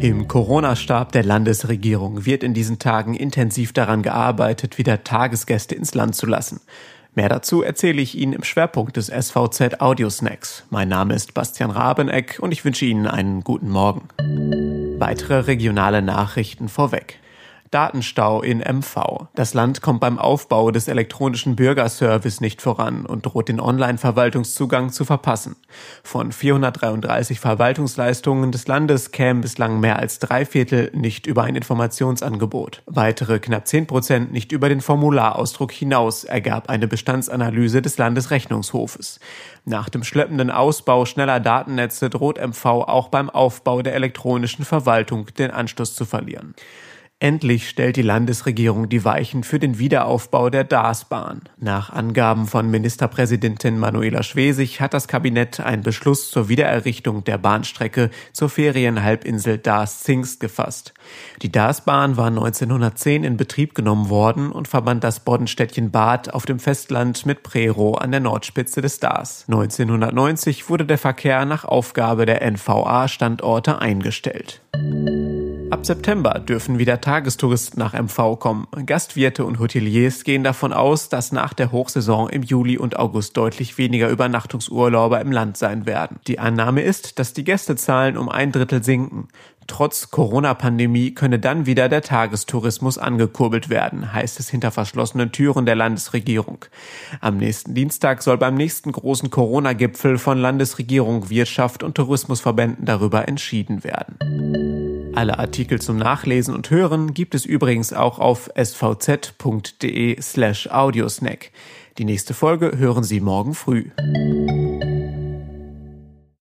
Im Corona-Stab der Landesregierung wird in diesen Tagen intensiv daran gearbeitet, wieder Tagesgäste ins Land zu lassen. Mehr dazu erzähle ich Ihnen im Schwerpunkt des SVZ Audiosnacks. Mein Name ist Bastian Rabeneck und ich wünsche Ihnen einen guten Morgen. Weitere regionale Nachrichten vorweg. Datenstau in MV. Das Land kommt beim Aufbau des elektronischen Bürgerservice nicht voran und droht den Online-Verwaltungszugang zu verpassen. Von 433 Verwaltungsleistungen des Landes kämen bislang mehr als drei Viertel nicht über ein Informationsangebot. Weitere knapp zehn Prozent nicht über den Formularausdruck hinaus, ergab eine Bestandsanalyse des Landesrechnungshofes. Nach dem schleppenden Ausbau schneller Datennetze droht MV auch beim Aufbau der elektronischen Verwaltung den Anschluss zu verlieren. Endlich stellt die Landesregierung die Weichen für den Wiederaufbau der Darsbahn. Nach Angaben von Ministerpräsidentin Manuela Schwesig hat das Kabinett einen Beschluss zur Wiedererrichtung der Bahnstrecke zur Ferienhalbinsel Dars-Zingst gefasst. Die Darsbahn war 1910 in Betrieb genommen worden und verband das Boddenstädtchen Bad auf dem Festland mit Prero an der Nordspitze des Dars. 1990 wurde der Verkehr nach Aufgabe der NVA-Standorte eingestellt. Ab September dürfen wieder Tagestouristen nach MV kommen. Gastwirte und Hoteliers gehen davon aus, dass nach der Hochsaison im Juli und August deutlich weniger Übernachtungsurlauber im Land sein werden. Die Annahme ist, dass die Gästezahlen um ein Drittel sinken. Trotz Corona-Pandemie könne dann wieder der Tagestourismus angekurbelt werden, heißt es hinter verschlossenen Türen der Landesregierung. Am nächsten Dienstag soll beim nächsten großen Corona-Gipfel von Landesregierung, Wirtschaft und Tourismusverbänden darüber entschieden werden. Alle Artikel zum Nachlesen und Hören gibt es übrigens auch auf svz.de slash audiosnack. Die nächste Folge hören Sie morgen früh.